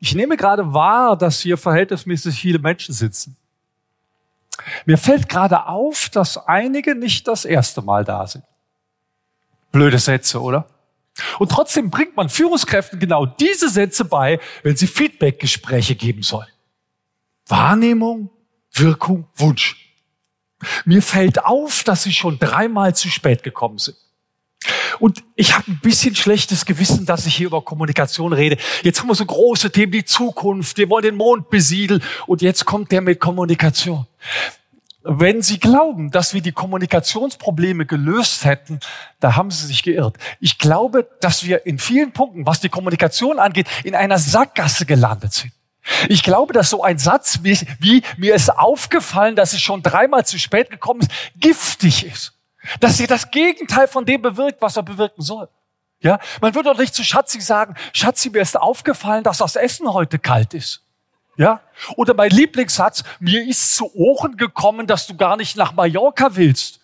Ich nehme gerade wahr, dass hier verhältnismäßig viele Menschen sitzen. Mir fällt gerade auf, dass einige nicht das erste Mal da sind. Blöde Sätze, oder? Und trotzdem bringt man Führungskräften genau diese Sätze bei, wenn sie Feedbackgespräche geben sollen. Wahrnehmung, Wirkung, Wunsch. Mir fällt auf, dass sie schon dreimal zu spät gekommen sind. Und ich habe ein bisschen schlechtes Gewissen, dass ich hier über Kommunikation rede. Jetzt haben wir so große Themen, die Zukunft, wir wollen den Mond besiedeln und jetzt kommt der mit Kommunikation. Wenn Sie glauben, dass wir die Kommunikationsprobleme gelöst hätten, da haben Sie sich geirrt. Ich glaube, dass wir in vielen Punkten, was die Kommunikation angeht, in einer Sackgasse gelandet sind. Ich glaube, dass so ein Satz wie, wie mir ist aufgefallen, dass es schon dreimal zu spät gekommen ist, giftig ist. Dass er das Gegenteil von dem bewirkt, was er bewirken soll. Ja, man würde doch nicht zu Schatzi sagen, Schatzi, mir ist aufgefallen, dass das Essen heute kalt ist. Ja? Oder mein Lieblingssatz, mir ist zu Ohren gekommen, dass du gar nicht nach Mallorca willst.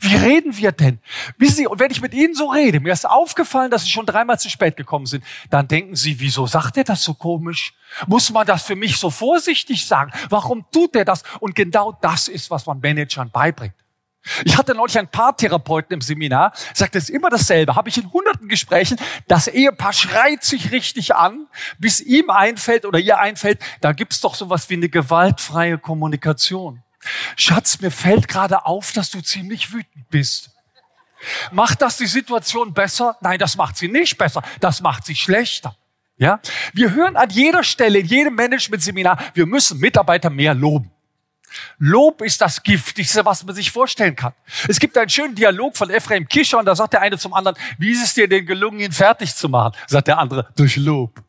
Wie reden wir denn? Wissen Sie, und wenn ich mit Ihnen so rede, mir ist aufgefallen, dass Sie schon dreimal zu spät gekommen sind, dann denken Sie, wieso sagt er das so komisch? Muss man das für mich so vorsichtig sagen? Warum tut er das? Und genau das ist, was man Managern beibringt. Ich hatte neulich ein paar Therapeuten im Seminar, sagt es immer dasselbe, habe ich in hunderten Gesprächen, das Ehepaar schreit sich richtig an, bis ihm einfällt oder ihr einfällt, da gibt's doch sowas wie eine gewaltfreie Kommunikation. Schatz, mir fällt gerade auf, dass du ziemlich wütend bist. Macht das die Situation besser? Nein, das macht sie nicht besser, das macht sie schlechter. Ja? Wir hören an jeder Stelle, in jedem Management-Seminar, wir müssen Mitarbeiter mehr loben. Lob ist das Giftigste, was man sich vorstellen kann. Es gibt einen schönen Dialog von Ephraim Kischer und da sagt der eine zum anderen, wie ist es dir denn gelungen, ihn fertig zu machen? Sagt der andere, durch Lob.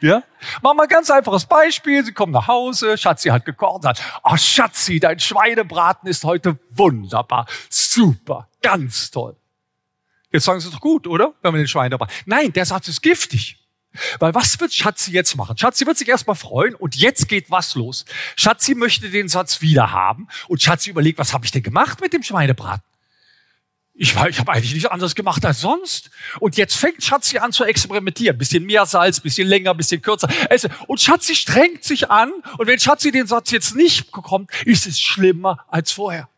Ja? Machen wir ein ganz einfaches Beispiel. Sie kommen nach Hause, Schatzi hat gekocht und sagt, oh Schatzi, dein Schweinebraten ist heute wunderbar, super, ganz toll. Jetzt sagen Sie doch gut, oder? Wenn man den Schweinebraten. Nein, der Satz ist giftig. Weil was wird Schatzi jetzt machen? Schatzi wird sich erstmal freuen und jetzt geht was los. Schatzi möchte den Satz wieder haben und Schatzi überlegt, was habe ich denn gemacht mit dem Schweinebraten? Ich, ich habe eigentlich nichts anderes gemacht als sonst. Und jetzt fängt Schatzi an zu experimentieren. Bisschen mehr Salz, bisschen länger, bisschen kürzer. Also, und Schatzi strengt sich an. Und wenn Schatzi den Satz jetzt nicht bekommt, ist es schlimmer als vorher.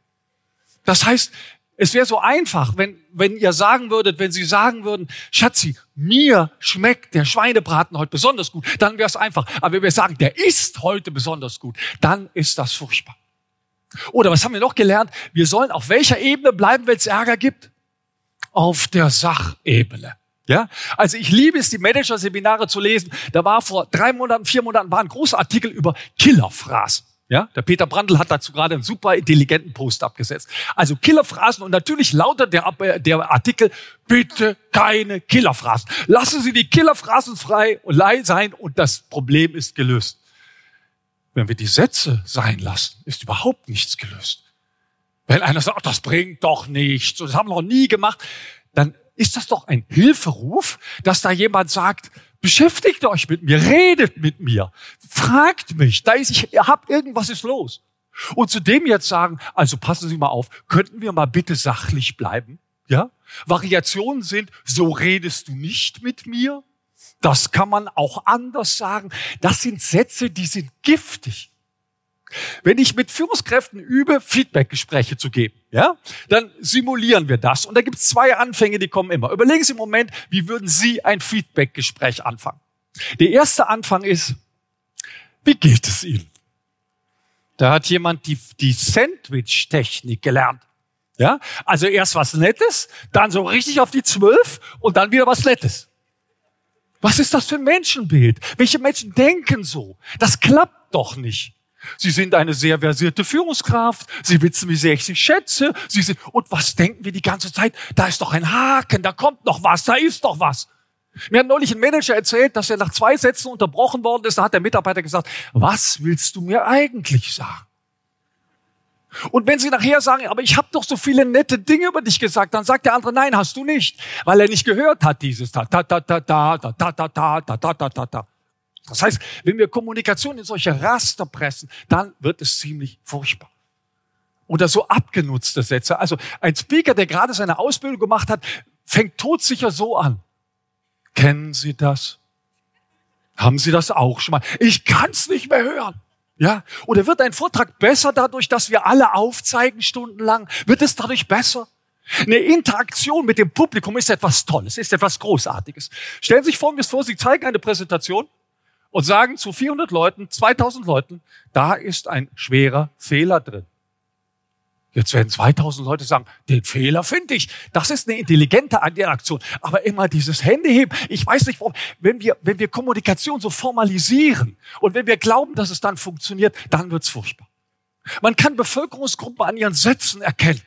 Das heißt, es wäre so einfach, wenn, wenn ihr sagen würdet, wenn sie sagen würden, Schatzi, mir schmeckt der Schweinebraten heute besonders gut, dann wäre es einfach. Aber wenn wir sagen, der ist heute besonders gut, dann ist das furchtbar. Oder was haben wir noch gelernt? Wir sollen auf welcher Ebene bleiben, wenn es Ärger gibt? Auf der Sachebene. Ja, also ich liebe es, die Manager-Seminare zu lesen. Da war vor drei Monaten, vier Monaten war ein großer Artikel über Killerphrasen. Ja, der Peter Brandl hat dazu gerade einen super intelligenten Post abgesetzt. Also Killerphrasen und natürlich lautet der, der Artikel, bitte keine Killerphrasen. Lassen Sie die Killerphrasen frei und leih sein und das Problem ist gelöst. Wenn wir die Sätze sein lassen, ist überhaupt nichts gelöst. Wenn einer sagt, das bringt doch nichts, das haben wir noch nie gemacht, dann ist das doch ein Hilferuf, dass da jemand sagt, Beschäftigt euch mit mir, redet mit mir, fragt mich, da ist, ich hab irgendwas ist los. Und zu dem jetzt sagen, also passen Sie mal auf, könnten wir mal bitte sachlich bleiben? Ja? Variationen sind, so redest du nicht mit mir. Das kann man auch anders sagen. Das sind Sätze, die sind giftig. Wenn ich mit Führungskräften übe, Feedbackgespräche zu geben, ja, dann simulieren wir das. Und da gibt es zwei Anfänge, die kommen immer. Überlegen Sie im Moment, wie würden Sie ein Feedbackgespräch anfangen? Der erste Anfang ist, wie geht es Ihnen? Da hat jemand die, die Sandwich-Technik gelernt. Ja, also erst was Nettes, dann so richtig auf die Zwölf und dann wieder was Nettes. Was ist das für ein Menschenbild? Welche Menschen denken so? Das klappt doch nicht. Sie sind eine sehr versierte Führungskraft. Sie wissen, wie sehr ich Sie schätze. Sie sind, und was denken wir die ganze Zeit? Da ist doch ein Haken, da kommt noch was, da ist doch was. Mir hat neulich ein Manager erzählt, dass er nach zwei Sätzen unterbrochen worden ist. Da hat der Mitarbeiter gesagt, was willst du mir eigentlich sagen? Und wenn sie nachher sagen, aber ich habe doch so viele nette Dinge über dich gesagt, dann sagt der andere, nein, hast du nicht, weil er nicht gehört hat dieses ta ta ta ta ta ta ta ta ta ta ta ta ta. Das heißt, wenn wir Kommunikation in solche Raster pressen, dann wird es ziemlich furchtbar. Oder so abgenutzte Sätze. Also ein Speaker, der gerade seine Ausbildung gemacht hat, fängt todsicher so an. Kennen Sie das? Haben Sie das auch schon mal? Ich kann's nicht mehr hören. Ja? Oder wird ein Vortrag besser dadurch, dass wir alle aufzeigen stundenlang? Wird es dadurch besser? Eine Interaktion mit dem Publikum ist etwas Tolles, ist etwas Großartiges. Stellen Sie sich vor, vor, Sie zeigen eine Präsentation und sagen zu 400 Leuten, 2000 Leuten, da ist ein schwerer Fehler drin. Jetzt werden 2000 Leute sagen, den Fehler finde ich. Das ist eine intelligente Interaktion. Aber immer dieses Händeheben. Ich weiß nicht, warum. Wenn wir, wenn wir Kommunikation so formalisieren und wenn wir glauben, dass es dann funktioniert, dann wird's furchtbar. Man kann Bevölkerungsgruppen an ihren Sätzen erkennen.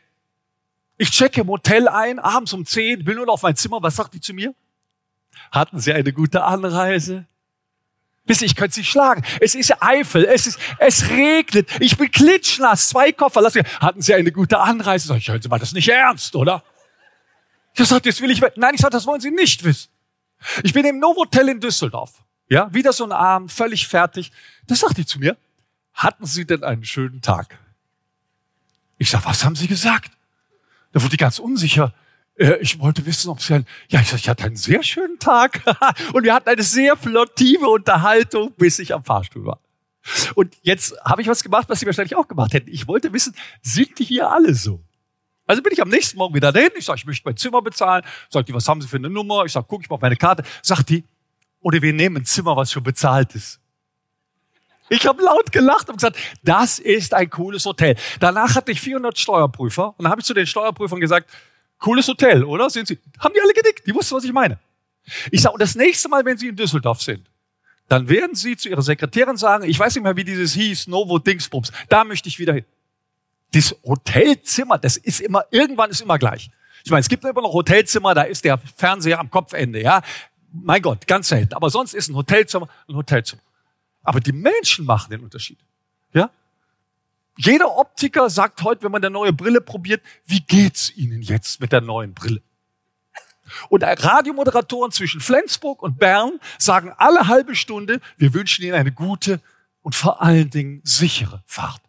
Ich checke im Hotel ein, abends um 10, will nur noch auf mein Zimmer. Was sagt die zu mir? Hatten Sie eine gute Anreise? Bis ich könnte sie schlagen. Es ist Eifel, es ist, es regnet, ich bin klitschnass, zwei Koffer, lass mich, hatten Sie eine gute Anreise? Sag ich, hören Sie mal, das nicht ernst, oder? Ich sag, das will ich, nein, ich sag, das wollen Sie nicht wissen. Ich bin im Novotel in Düsseldorf, ja, wieder so ein Abend, völlig fertig. Das sagt die zu mir, hatten Sie denn einen schönen Tag? Ich sag, was haben Sie gesagt? Da wurde die ganz unsicher. Äh, ich wollte wissen, ob Sie ein, ja, ich, ich hatte einen sehr schönen Tag und wir hatten eine sehr flottive Unterhaltung, bis ich am Fahrstuhl war. Und jetzt habe ich was gemacht, was Sie wahrscheinlich auch gemacht hätten. Ich wollte wissen, sind die hier alle so? Also bin ich am nächsten Morgen wieder dahin. Ich sage, ich möchte mein Zimmer bezahlen. Sagt die, was haben Sie für eine Nummer? Ich sage, guck ich mal auf meine Karte. Sagt die, oder wir nehmen ein Zimmer, was schon bezahlt ist. Ich habe laut gelacht und gesagt, das ist ein cooles Hotel. Danach hatte ich 400 Steuerprüfer und dann habe ich zu den Steuerprüfern gesagt, Cooles Hotel, oder? Sehen Sie? Haben die alle gedickt? Die wussten, was ich meine. Ich sage, und das nächste Mal, wenn Sie in Düsseldorf sind, dann werden Sie zu Ihrer Sekretärin sagen, ich weiß nicht mehr, wie dieses hieß, Novo Dingsbums, da möchte ich wieder hin. Das Hotelzimmer, das ist immer, irgendwann ist immer gleich. Ich meine, es gibt immer noch Hotelzimmer, da ist der Fernseher am Kopfende, ja. Mein Gott, ganz selten. Aber sonst ist ein Hotelzimmer ein Hotelzimmer. Aber die Menschen machen den Unterschied. Ja? Jeder Optiker sagt heute, wenn man eine neue Brille probiert, wie geht's Ihnen jetzt mit der neuen Brille? Und Radiomoderatoren zwischen Flensburg und Bern sagen alle halbe Stunde, wir wünschen Ihnen eine gute und vor allen Dingen sichere Fahrt.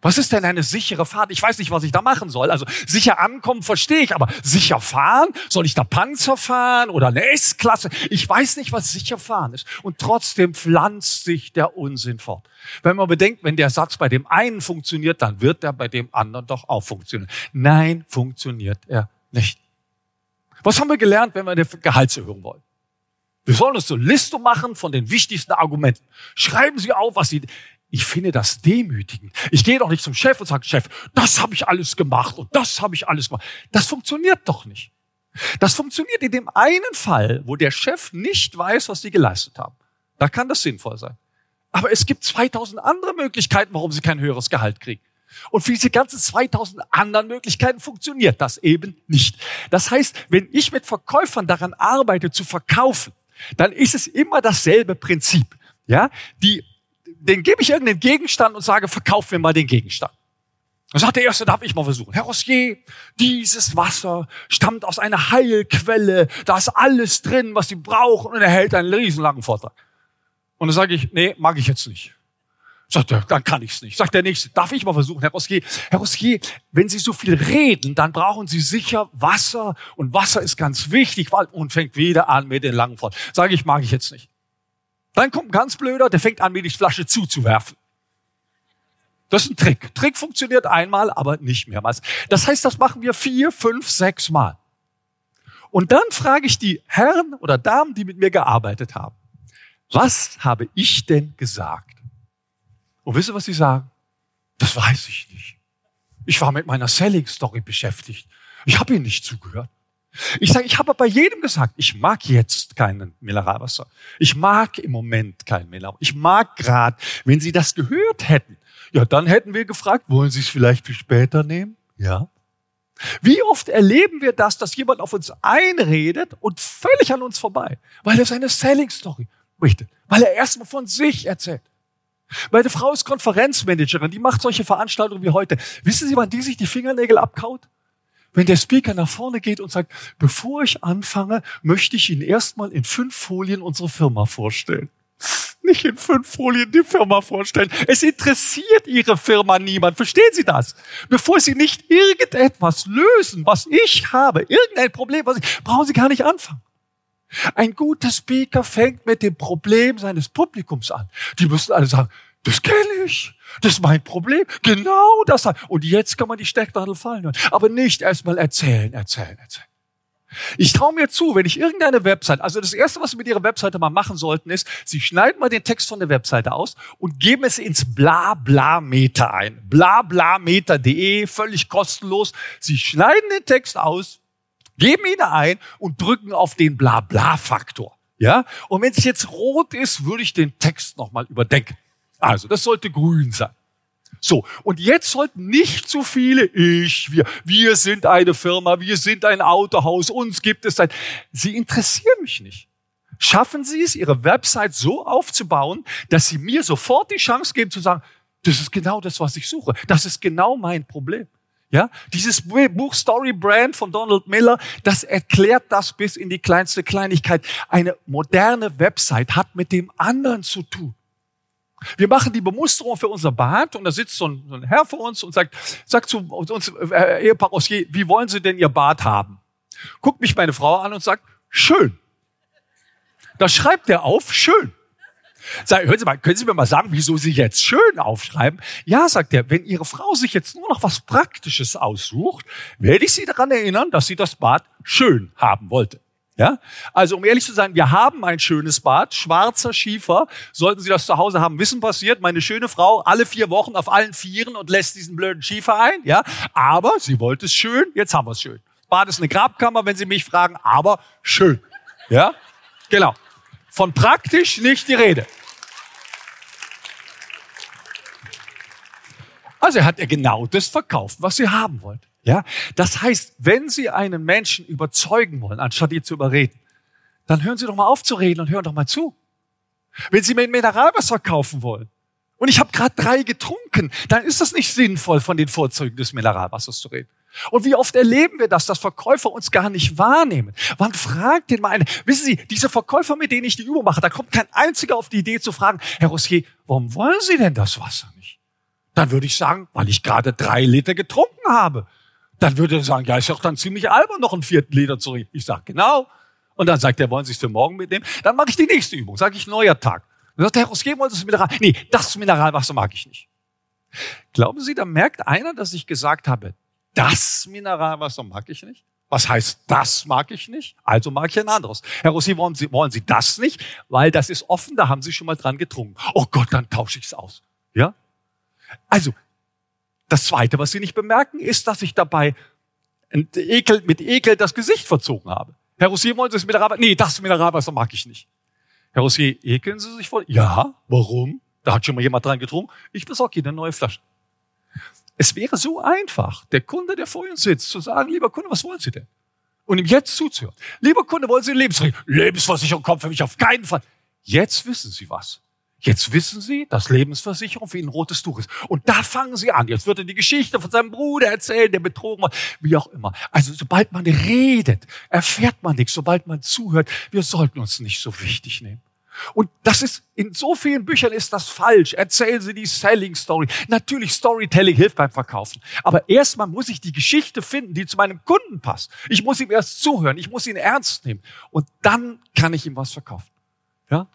Was ist denn eine sichere Fahrt? Ich weiß nicht, was ich da machen soll. Also sicher ankommen verstehe ich, aber sicher fahren? Soll ich da Panzer fahren oder eine S-Klasse? Ich weiß nicht, was sicher fahren ist. Und trotzdem pflanzt sich der Unsinn fort. Wenn man bedenkt, wenn der Satz bei dem einen funktioniert, dann wird er bei dem anderen doch auch funktionieren. Nein, funktioniert er nicht. Was haben wir gelernt, wenn wir eine Gehaltserhöhung wollen? Wir sollen uns so Liste machen von den wichtigsten Argumenten. Schreiben Sie auf, was Sie, ich finde das demütigend. Ich gehe doch nicht zum Chef und sage, Chef, das habe ich alles gemacht und das habe ich alles gemacht. Das funktioniert doch nicht. Das funktioniert in dem einen Fall, wo der Chef nicht weiß, was sie geleistet haben. Da kann das sinnvoll sein. Aber es gibt 2000 andere Möglichkeiten, warum sie kein höheres Gehalt kriegen. Und für diese ganzen 2000 anderen Möglichkeiten funktioniert das eben nicht. Das heißt, wenn ich mit Verkäufern daran arbeite zu verkaufen, dann ist es immer dasselbe Prinzip. Ja, die den gebe ich irgendeinen Gegenstand und sage, verkauf mir mal den Gegenstand. Dann sagt der Erste, darf ich mal versuchen. Herr Rossier, dieses Wasser stammt aus einer Heilquelle, da ist alles drin, was Sie brauchen und er hält einen riesenlangen Vortrag. Und dann sage ich, nee, mag ich jetzt nicht. Sagt er, dann kann ich's nicht. Sagt der Nächste, darf ich mal versuchen, Herr Rossier? Herr Rossier, wenn Sie so viel reden, dann brauchen Sie sicher Wasser und Wasser ist ganz wichtig und fängt wieder an mit den langen Vortrag. Sage ich, mag ich jetzt nicht. Dann kommt ein ganz blöder, der fängt an, mir die Flasche zuzuwerfen. Das ist ein Trick. Trick funktioniert einmal, aber nicht mehrmals. Das heißt, das machen wir vier, fünf, sechs Mal. Und dann frage ich die Herren oder Damen, die mit mir gearbeitet haben, was habe ich denn gesagt? Und wisst ihr, was sie sagen? Das weiß ich nicht. Ich war mit meiner Selling Story beschäftigt. Ich habe ihnen nicht zugehört. Ich sage, ich habe bei jedem gesagt, ich mag jetzt keinen Mineralwasser. Ich mag im Moment kein Mineralwasser. Ich mag gerade, wenn Sie das gehört hätten, ja, dann hätten wir gefragt, wollen Sie es vielleicht für später nehmen? Ja. Wie oft erleben wir das, dass jemand auf uns einredet und völlig an uns vorbei, weil er seine Selling Story möchte, weil er erstmal von sich erzählt. Meine Frau ist Konferenzmanagerin, die macht solche Veranstaltungen wie heute. Wissen Sie, wann die sich die Fingernägel abkaut? Wenn der Speaker nach vorne geht und sagt, bevor ich anfange, möchte ich Ihnen erstmal in fünf Folien unsere Firma vorstellen. Nicht in fünf Folien die Firma vorstellen. Es interessiert Ihre Firma niemand. Verstehen Sie das? Bevor Sie nicht irgendetwas lösen, was ich habe, irgendein Problem, was ich, brauchen Sie gar nicht anfangen. Ein guter Speaker fängt mit dem Problem seines Publikums an. Die müssen alle sagen, das kenne ich. Das ist mein Problem. Genau das. Und jetzt kann man die Stecknadel fallen hören. Aber nicht erstmal erzählen, erzählen, erzählen. Ich traue mir zu, wenn ich irgendeine Website, also das erste, was Sie mit Ihrer Webseite mal machen sollten, ist, Sie schneiden mal den Text von der Webseite aus und geben es ins Blabla-Meter ein. Blablameter.de, völlig kostenlos. Sie schneiden den Text aus, geben ihn ein und drücken auf den Blabla-Faktor. Ja? Und wenn es jetzt rot ist, würde ich den Text nochmal überdenken. Also, das sollte grün sein. So, und jetzt sollten nicht zu viele ich, wir, wir sind eine Firma, wir sind ein Autohaus, uns gibt es ein. Sie interessieren mich nicht. Schaffen Sie es, Ihre Website so aufzubauen, dass Sie mir sofort die Chance geben zu sagen, das ist genau das, was ich suche. Das ist genau mein Problem. Ja, dieses Buch Story Brand von Donald Miller, das erklärt das bis in die kleinste Kleinigkeit. Eine moderne Website hat mit dem anderen zu tun. Wir machen die Bemusterung für unser Bad und da sitzt so ein, so ein Herr vor uns und sagt, sagt zu uns, äh, Ehepaar je, wie wollen Sie denn Ihr Bad haben? Guckt mich meine Frau an und sagt, schön. Da schreibt er auf, schön. Sag, hören Sie mal, können Sie mir mal sagen, wieso Sie jetzt schön aufschreiben? Ja, sagt er, wenn Ihre Frau sich jetzt nur noch was Praktisches aussucht, werde ich Sie daran erinnern, dass sie das Bad schön haben wollte. Ja? Also um ehrlich zu sein, wir haben ein schönes Bad, schwarzer Schiefer. Sollten Sie das zu Hause haben, wissen passiert, meine schöne Frau alle vier Wochen auf allen Vieren und lässt diesen blöden Schiefer ein. Ja? Aber sie wollte es schön, jetzt haben wir es schön. Bad ist eine Grabkammer, wenn Sie mich fragen, aber schön. Ja? Genau. Von praktisch nicht die Rede. Also hat er genau das verkauft, was Sie haben wollt. Ja, das heißt, wenn Sie einen Menschen überzeugen wollen, anstatt ihn zu überreden, dann hören Sie doch mal auf zu reden und hören doch mal zu. Wenn Sie mir ein Mineralwasser kaufen wollen und ich habe gerade drei getrunken, dann ist das nicht sinnvoll, von den Vorzügen des Mineralwassers zu reden. Und wie oft erleben wir das, dass Verkäufer uns gar nicht wahrnehmen? Wann fragt den mal einer? Wissen Sie, diese Verkäufer, mit denen ich die Übung mache, da kommt kein einziger auf die Idee zu fragen, Herr Rossier, warum wollen Sie denn das Wasser nicht? Dann würde ich sagen, weil ich gerade drei Liter getrunken habe. Dann würde er sagen, ja, ist doch dann ziemlich albern, noch einen vierten Liter zu reden. Ich sage, genau. Und dann sagt er, wollen Sie es für morgen mitnehmen? Dann mache ich die nächste Übung, sage ich, neuer Tag. Dann sagt der Herr Roskier, wollen Sie das Mineral? Nee, das Mineralwasser mag ich nicht. Glauben Sie, da merkt einer, dass ich gesagt habe, das Mineralwasser mag ich nicht? Was heißt, das mag ich nicht? Also mag ich ein anderes. Herr Rossi, wollen Sie, wollen Sie das nicht? Weil das ist offen, da haben Sie schon mal dran getrunken. Oh Gott, dann tausche ich es aus. Ja? Also, das Zweite, was Sie nicht bemerken, ist, dass ich dabei Ekel, mit Ekel das Gesicht verzogen habe. Herr Rossier, wollen Sie das Mineralwasser? Nee, das Mineralwasser mag ich nicht. Herr Rossier, ekeln Sie sich vor? Ja, warum? Da hat schon mal jemand dran getrunken. Ich besorge Ihnen eine neue Flasche. Es wäre so einfach, der Kunde, der vor Ihnen sitzt, zu sagen, lieber Kunde, was wollen Sie denn? Und ihm jetzt zuzuhören. Lieber Kunde, wollen Sie eine Lebensversicherung? Lebensversicherung kommt für mich auf keinen Fall. Jetzt wissen Sie was. Jetzt wissen Sie, dass Lebensversicherung für ihn ein rotes Tuch ist. Und da fangen Sie an. Jetzt wird er die Geschichte von seinem Bruder erzählen, der betrogen war, wie auch immer. Also sobald man redet, erfährt man nichts. Sobald man zuhört, wir sollten uns nicht so wichtig nehmen. Und das ist, in so vielen Büchern ist das falsch. Erzählen Sie die Selling Story. Natürlich, Storytelling hilft beim Verkaufen. Aber erstmal muss ich die Geschichte finden, die zu meinem Kunden passt. Ich muss ihm erst zuhören. Ich muss ihn ernst nehmen. Und dann kann ich ihm was verkaufen. Ja?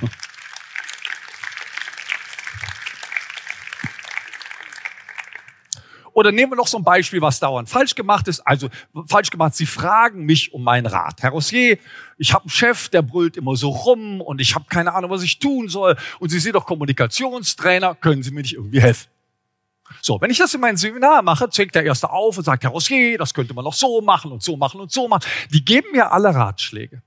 Oder nehmen wir noch so ein Beispiel, was dauernd falsch gemacht ist. Also falsch gemacht, Sie fragen mich um meinen Rat. Herr Rossier, ich habe einen Chef, der brüllt immer so rum und ich habe keine Ahnung, was ich tun soll. Und Sie sind doch Kommunikationstrainer, können Sie mir nicht irgendwie helfen? So, wenn ich das in meinem Seminar mache, zeigt der Erste auf und sagt, Herr Rossier, das könnte man noch so machen und so machen und so machen. Die geben mir alle Ratschläge.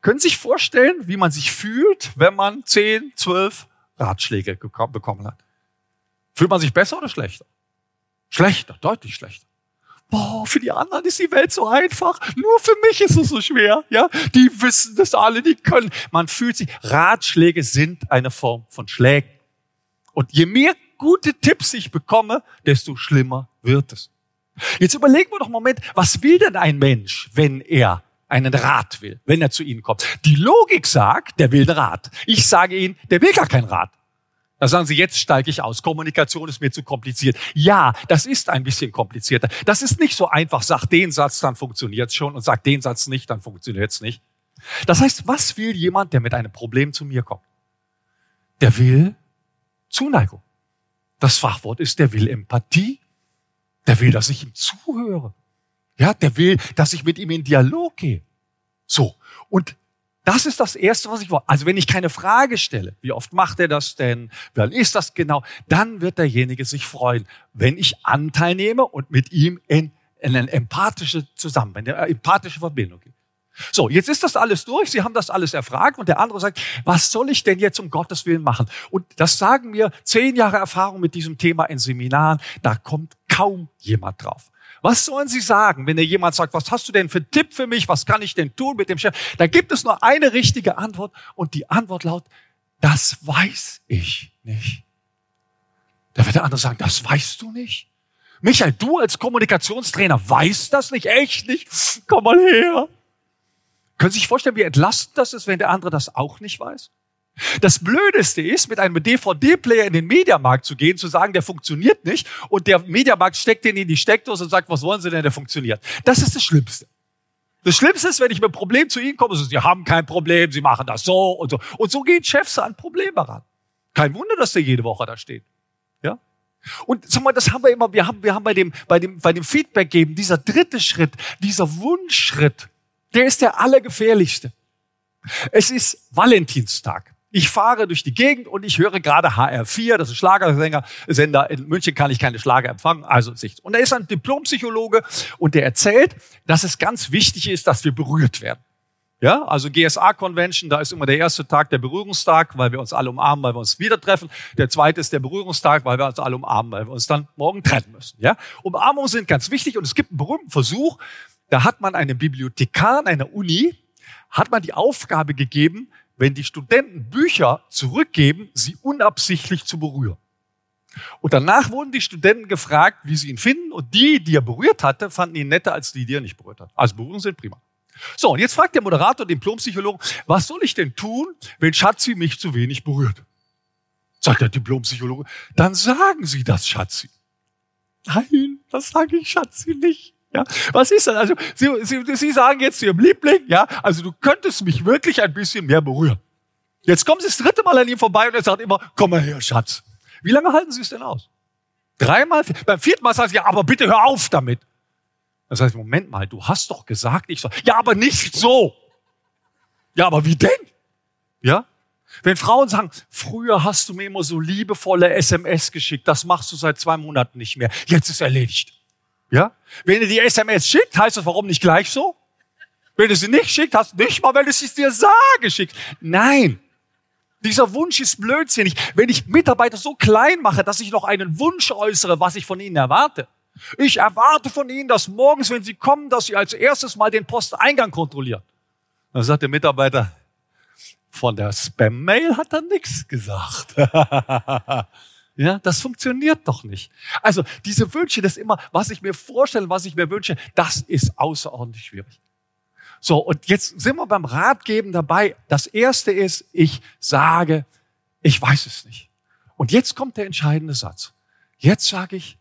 Können Sie sich vorstellen, wie man sich fühlt, wenn man 10, 12 Ratschläge bekommen hat? Fühlt man sich besser oder schlechter? Schlechter, deutlich schlechter. Boah, für die anderen ist die Welt so einfach. Nur für mich ist es so schwer. Ja, die wissen das alle, die können. Man fühlt sich. Ratschläge sind eine Form von Schlägen. Und je mehr gute Tipps ich bekomme, desto schlimmer wird es. Jetzt überlegen wir doch einen Moment, was will denn ein Mensch, wenn er einen Rat will, wenn er zu Ihnen kommt? Die Logik sagt, der will einen Rat. Ich sage Ihnen, der will gar keinen Rat. Da sagen Sie, jetzt steige ich aus. Kommunikation ist mir zu kompliziert. Ja, das ist ein bisschen komplizierter. Das ist nicht so einfach. Sag den Satz, dann funktioniert's schon. Und sag den Satz nicht, dann funktioniert's nicht. Das heißt, was will jemand, der mit einem Problem zu mir kommt? Der will Zuneigung. Das Fachwort ist, der will Empathie. Der will, dass ich ihm zuhöre. Ja, der will, dass ich mit ihm in Dialog gehe. So. Und das ist das Erste, was ich wollte. Also wenn ich keine Frage stelle, wie oft macht er das denn, wann ist das genau, dann wird derjenige sich freuen, wenn ich Anteil nehme und mit ihm in, in eine empathische Zusammenhang, eine empathische Verbindung gehe. So, jetzt ist das alles durch. Sie haben das alles erfragt und der andere sagt, was soll ich denn jetzt um Gottes Willen machen? Und das sagen mir zehn Jahre Erfahrung mit diesem Thema in Seminaren. Da kommt kaum jemand drauf. Was sollen Sie sagen, wenn dir jemand sagt, was hast du denn für Tipp für mich? Was kann ich denn tun mit dem Chef? Da gibt es nur eine richtige Antwort und die Antwort lautet, das weiß ich nicht. Da wird der andere sagen, das weißt du nicht? Michael, du als Kommunikationstrainer weißt das nicht, echt nicht? Komm mal her. Können Sie sich vorstellen, wie entlastend das ist, wenn der andere das auch nicht weiß? Das Blödeste ist, mit einem DVD-Player in den Mediamarkt zu gehen, zu sagen, der funktioniert nicht und der Mediamarkt steckt den in die Steckdose und sagt, was wollen Sie denn, der funktioniert. Das ist das Schlimmste. Das Schlimmste ist, wenn ich mit einem Problem zu Ihnen komme, so, Sie haben kein Problem, Sie machen das so und so. Und so gehen Chefs an Probleme ran. Kein Wunder, dass der jede Woche da steht. Ja? Und sag mal, das haben wir immer, wir haben, wir haben bei dem, bei dem, bei dem Feedback geben, dieser dritte Schritt, dieser Wunschschritt, der ist der allergefährlichste. Es ist Valentinstag. Ich fahre durch die Gegend und ich höre gerade HR4, das ist Schlagersänger, Sender. In München kann ich keine Schlager empfangen, also nichts. Und da ist ein Diplompsychologe und der erzählt, dass es ganz wichtig ist, dass wir berührt werden. Ja, also GSA-Convention, da ist immer der erste Tag der Berührungstag, weil wir uns alle umarmen, weil wir uns wieder treffen. Der zweite ist der Berührungstag, weil wir uns alle umarmen, weil wir uns dann morgen trennen müssen. Ja, Umarmungen sind ganz wichtig und es gibt einen berühmten Versuch, da hat man einem Bibliothekar einer Uni, hat man die Aufgabe gegeben, wenn die Studenten Bücher zurückgeben, sie unabsichtlich zu berühren. Und danach wurden die Studenten gefragt, wie sie ihn finden. Und die, die er berührt hatte, fanden ihn netter als die, die er nicht berührt hat. Also Berührungen sind prima. So, und jetzt fragt der Moderator den Diplompsychologen, was soll ich denn tun, wenn Schatzi mich zu wenig berührt? Sagt der Diplompsychologe, dann sagen Sie das, Schatzi. Nein, das sage ich Schatzi nicht. Ja, was ist das? Also, Sie, Sie, Sie sagen jetzt zu Ihrem Liebling, ja, also du könntest mich wirklich ein bisschen mehr berühren. Jetzt kommen Sie das dritte Mal an ihm vorbei und er sagt immer, komm mal her, Schatz. Wie lange halten Sie es denn aus? Dreimal? Beim vierten Mal sagt sie, ja, aber bitte hör auf damit. Das heißt, Moment mal, du hast doch gesagt, ich soll, ja, aber nicht so. Ja, aber wie denn? Ja? Wenn Frauen sagen, früher hast du mir immer so liebevolle SMS geschickt, das machst du seit zwei Monaten nicht mehr, jetzt ist erledigt. Ja? Wenn ihr die SMS schickt, heißt das, warum nicht gleich so? Wenn du sie nicht schickt, hast du nicht mal, wenn es dir sage, schickt. Nein. Dieser Wunsch ist blödsinnig. Wenn ich Mitarbeiter so klein mache, dass ich noch einen Wunsch äußere, was ich von ihnen erwarte. Ich erwarte von ihnen, dass morgens, wenn sie kommen, dass sie als erstes mal den Posteingang kontrollieren. Dann sagt der Mitarbeiter, von der Spam-Mail hat er nichts gesagt. Ja, das funktioniert doch nicht. Also diese Wünsche, das immer, was ich mir vorstelle, was ich mir wünsche, das ist außerordentlich schwierig. So, und jetzt sind wir beim Ratgeben dabei. Das erste ist, ich sage, ich weiß es nicht. Und jetzt kommt der entscheidende Satz. Jetzt sage ich,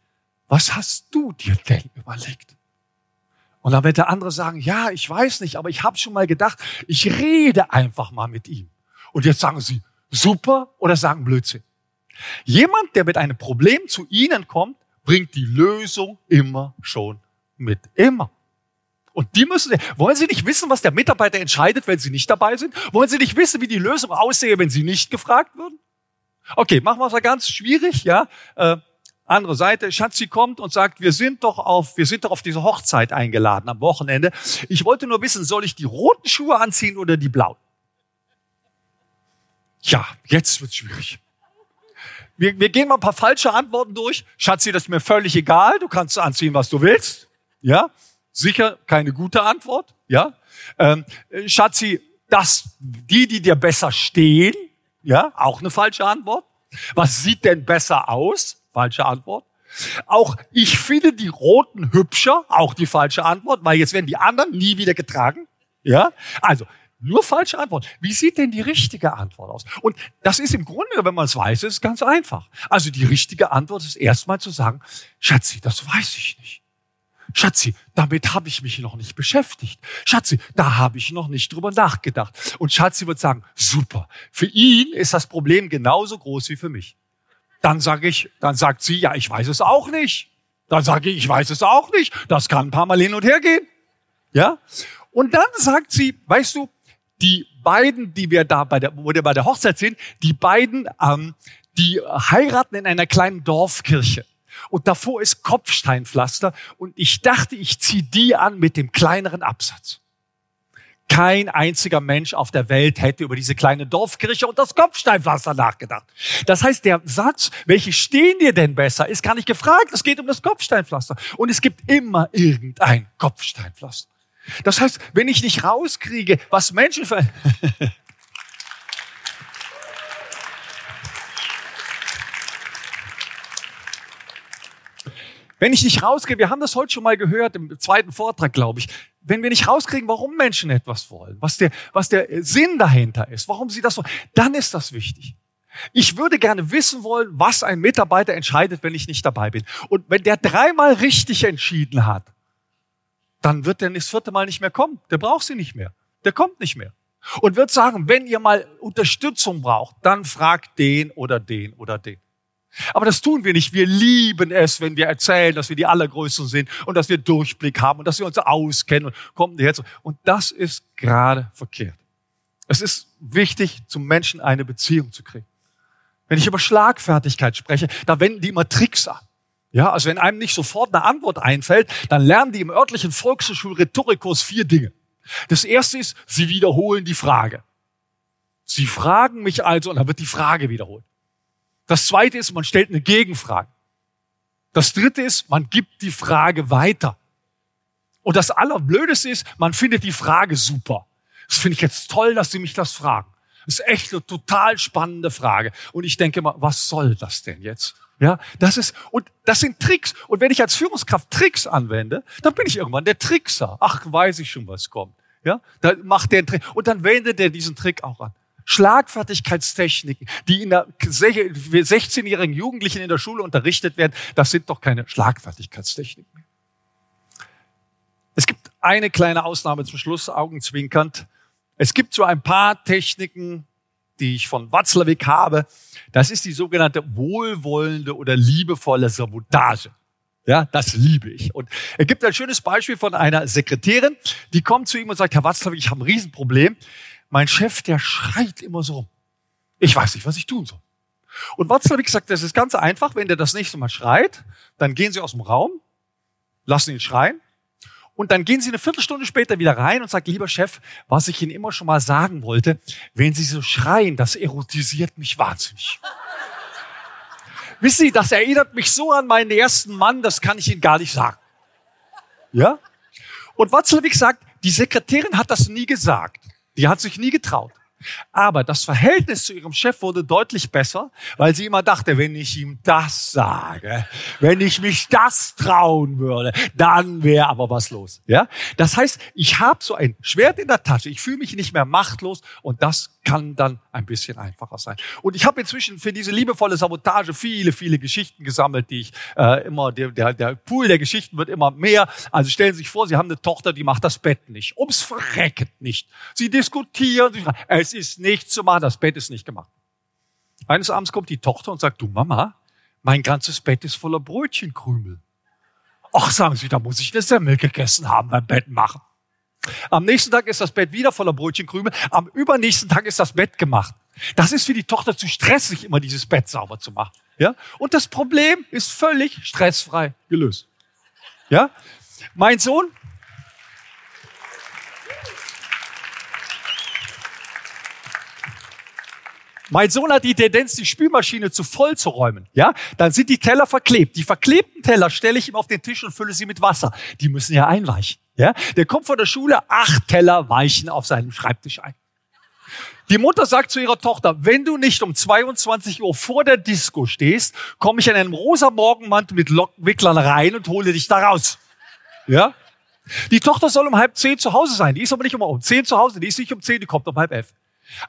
was hast du dir denn überlegt? Und dann wird der andere sagen, ja, ich weiß nicht, aber ich habe schon mal gedacht, ich rede einfach mal mit ihm. Und jetzt sagen sie, super oder sagen Blödsinn. Jemand, der mit einem Problem zu Ihnen kommt, bringt die Lösung immer schon mit. Immer. Und die müssen, wollen Sie nicht wissen, was der Mitarbeiter entscheidet, wenn Sie nicht dabei sind? Wollen Sie nicht wissen, wie die Lösung aussehe, wenn Sie nicht gefragt würden? Okay, machen wir es mal ganz schwierig, ja. Äh, andere Seite, Schatzi kommt und sagt, wir sind doch auf, wir sind doch auf diese Hochzeit eingeladen am Wochenende. Ich wollte nur wissen, soll ich die roten Schuhe anziehen oder die blauen? Ja, jetzt wird's schwierig. Wir, wir gehen mal ein paar falsche Antworten durch. Schatzi, das ist mir völlig egal. Du kannst anziehen, was du willst. Ja, sicher keine gute Antwort. Ja, ähm, Schatzi, das, die, die dir besser stehen. Ja, auch eine falsche Antwort. Was sieht denn besser aus? Falsche Antwort. Auch ich finde die roten hübscher, auch die falsche Antwort, weil jetzt werden die anderen nie wieder getragen. Ja, also nur falsche Antwort. Wie sieht denn die richtige Antwort aus? Und das ist im Grunde, wenn man es weiß, ist ganz einfach. Also die richtige Antwort ist erstmal zu sagen, Schatzi, das weiß ich nicht. Schatzi, damit habe ich mich noch nicht beschäftigt. Schatzi, da habe ich noch nicht drüber nachgedacht. Und Schatzi wird sagen, super. Für ihn ist das Problem genauso groß wie für mich. Dann sage ich, dann sagt sie, ja, ich weiß es auch nicht. Dann sage ich, ich weiß es auch nicht. Das kann ein paar Mal hin und her gehen. Ja? Und dann sagt sie, weißt du, die beiden, die wir da bei der, wo wir bei der Hochzeit sind, die beiden, ähm, die heiraten in einer kleinen Dorfkirche. Und davor ist Kopfsteinpflaster. Und ich dachte, ich ziehe die an mit dem kleineren Absatz. Kein einziger Mensch auf der Welt hätte über diese kleine Dorfkirche und das Kopfsteinpflaster nachgedacht. Das heißt, der Satz, welche stehen dir denn besser, ist gar nicht gefragt. Es geht um das Kopfsteinpflaster. Und es gibt immer irgendein Kopfsteinpflaster. Das heißt, wenn ich nicht rauskriege, was Menschen für... Wenn ich nicht rauskriege, wir haben das heute schon mal gehört im zweiten Vortrag, glaube ich, wenn wir nicht rauskriegen, warum Menschen etwas wollen, was der, was der Sinn dahinter ist, warum sie das wollen, dann ist das wichtig. Ich würde gerne wissen wollen, was ein Mitarbeiter entscheidet, wenn ich nicht dabei bin. Und wenn der dreimal richtig entschieden hat, dann wird der das vierte Mal nicht mehr kommen. Der braucht sie nicht mehr. Der kommt nicht mehr. Und wird sagen, wenn ihr mal Unterstützung braucht, dann fragt den oder den oder den. Aber das tun wir nicht. Wir lieben es, wenn wir erzählen, dass wir die Allergrößten sind und dass wir Durchblick haben und dass wir uns auskennen und kommen jetzt. Und das ist gerade verkehrt. Es ist wichtig, zum Menschen eine Beziehung zu kriegen. Wenn ich über Schlagfertigkeit spreche, da wenden die immer Tricks an. Ja, also wenn einem nicht sofort eine Antwort einfällt, dann lernen die im örtlichen Volkshochschul-Rhetorikus vier Dinge. Das erste ist, sie wiederholen die Frage. Sie fragen mich also und dann wird die Frage wiederholt. Das zweite ist, man stellt eine Gegenfrage. Das dritte ist, man gibt die Frage weiter. Und das Allerblödeste ist, man findet die Frage super. Das finde ich jetzt toll, dass Sie mich das fragen. Das ist echt eine total spannende Frage. Und ich denke mal, was soll das denn jetzt? Ja, das ist, und das sind Tricks. Und wenn ich als Führungskraft Tricks anwende, dann bin ich irgendwann der Trickser. Ach, weiß ich schon, was kommt. Ja, dann macht der einen Trick. Und dann wendet er diesen Trick auch an. Schlagfertigkeitstechniken, die in der 16-jährigen Jugendlichen in der Schule unterrichtet werden, das sind doch keine Schlagfertigkeitstechniken mehr. Es gibt eine kleine Ausnahme zum Schluss, augenzwinkernd. Es gibt so ein paar Techniken, die ich von Watzlawick habe. Das ist die sogenannte wohlwollende oder liebevolle Sabotage. Ja, das liebe ich. Und er gibt ein schönes Beispiel von einer Sekretärin, die kommt zu ihm und sagt, Herr Watzlawick, ich habe ein Riesenproblem mein Chef, der schreit immer so rum. Ich weiß nicht, was ich tun soll. Und Watzlawick sagt, das ist ganz einfach, wenn der das nächste Mal schreit, dann gehen Sie aus dem Raum, lassen ihn schreien und dann gehen Sie eine Viertelstunde später wieder rein und sagen, lieber Chef, was ich Ihnen immer schon mal sagen wollte, wenn Sie so schreien, das erotisiert mich wahnsinnig. Wissen Sie, das erinnert mich so an meinen ersten Mann, das kann ich Ihnen gar nicht sagen. Ja? Und Watzlawick sagt, die Sekretärin hat das nie gesagt. Die hat sich nie getraut. Aber das Verhältnis zu ihrem Chef wurde deutlich besser, weil sie immer dachte, wenn ich ihm das sage, wenn ich mich das trauen würde, dann wäre aber was los. Ja, das heißt, ich habe so ein Schwert in der Tasche. Ich fühle mich nicht mehr machtlos und das kann dann ein bisschen einfacher sein. Und ich habe inzwischen für diese liebevolle Sabotage viele, viele Geschichten gesammelt, die ich äh, immer der, der, der Pool der Geschichten wird immer mehr. Also stellen Sie sich vor, Sie haben eine Tochter, die macht das Bett nicht, ums Verrecken nicht. Sie diskutieren, sie es ist nichts zu machen, das Bett ist nicht gemacht. Eines Abends kommt die Tochter und sagt, du Mama, mein ganzes Bett ist voller Brötchenkrümel. Ach, sagen Sie, da muss ich eine Semmel gegessen haben beim Bett machen. Am nächsten Tag ist das Bett wieder voller Brötchenkrümel. Am übernächsten Tag ist das Bett gemacht. Das ist für die Tochter zu stressig, immer dieses Bett sauber zu machen. Ja? Und das Problem ist völlig stressfrei gelöst. Ja? Mein Sohn, Mein Sohn hat die Tendenz, die Spülmaschine zu voll zu räumen. Ja, dann sind die Teller verklebt. Die verklebten Teller stelle ich ihm auf den Tisch und fülle sie mit Wasser. Die müssen ja einweichen. Ja, der kommt von der Schule, acht Teller weichen auf seinem Schreibtisch ein. Die Mutter sagt zu ihrer Tochter, wenn du nicht um 22 Uhr vor der Disco stehst, komme ich in einem rosa Morgenmantel mit Lockenwicklern rein und hole dich da raus. Ja? Die Tochter soll um halb zehn zu Hause sein. Die ist aber nicht um, um zehn zu Hause. Die ist nicht um zehn, die kommt um halb elf.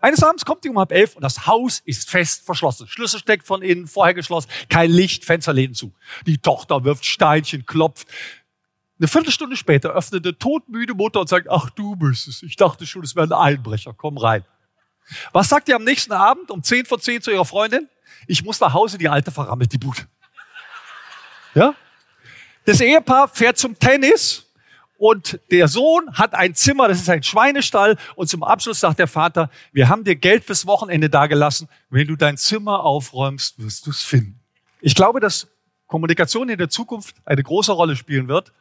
Eines Abends kommt die um halb elf und das Haus ist fest verschlossen. Schlüssel steckt von innen, vorher geschlossen, kein Licht, Fensterläden zu. Die Tochter wirft Steinchen, klopft. Eine Viertelstunde später öffnet eine todmüde Mutter und sagt, ach du bist es. Ich dachte schon, es wäre ein Einbrecher. Komm rein. Was sagt ihr am nächsten Abend um zehn vor zehn zu ihrer Freundin? Ich muss nach Hause, die Alte verrammelt die Bude. Ja? Das Ehepaar fährt zum Tennis und der Sohn hat ein Zimmer, das ist ein Schweinestall. Und zum Abschluss sagt der Vater, wir haben dir Geld fürs Wochenende dagelassen. Wenn du dein Zimmer aufräumst, wirst du es finden. Ich glaube, dass Kommunikation in der Zukunft eine große Rolle spielen wird.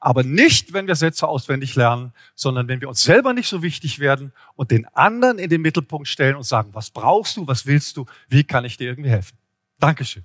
Aber nicht, wenn wir Sätze auswendig lernen, sondern wenn wir uns selber nicht so wichtig werden und den anderen in den Mittelpunkt stellen und sagen, was brauchst du, was willst du, wie kann ich dir irgendwie helfen. Dankeschön.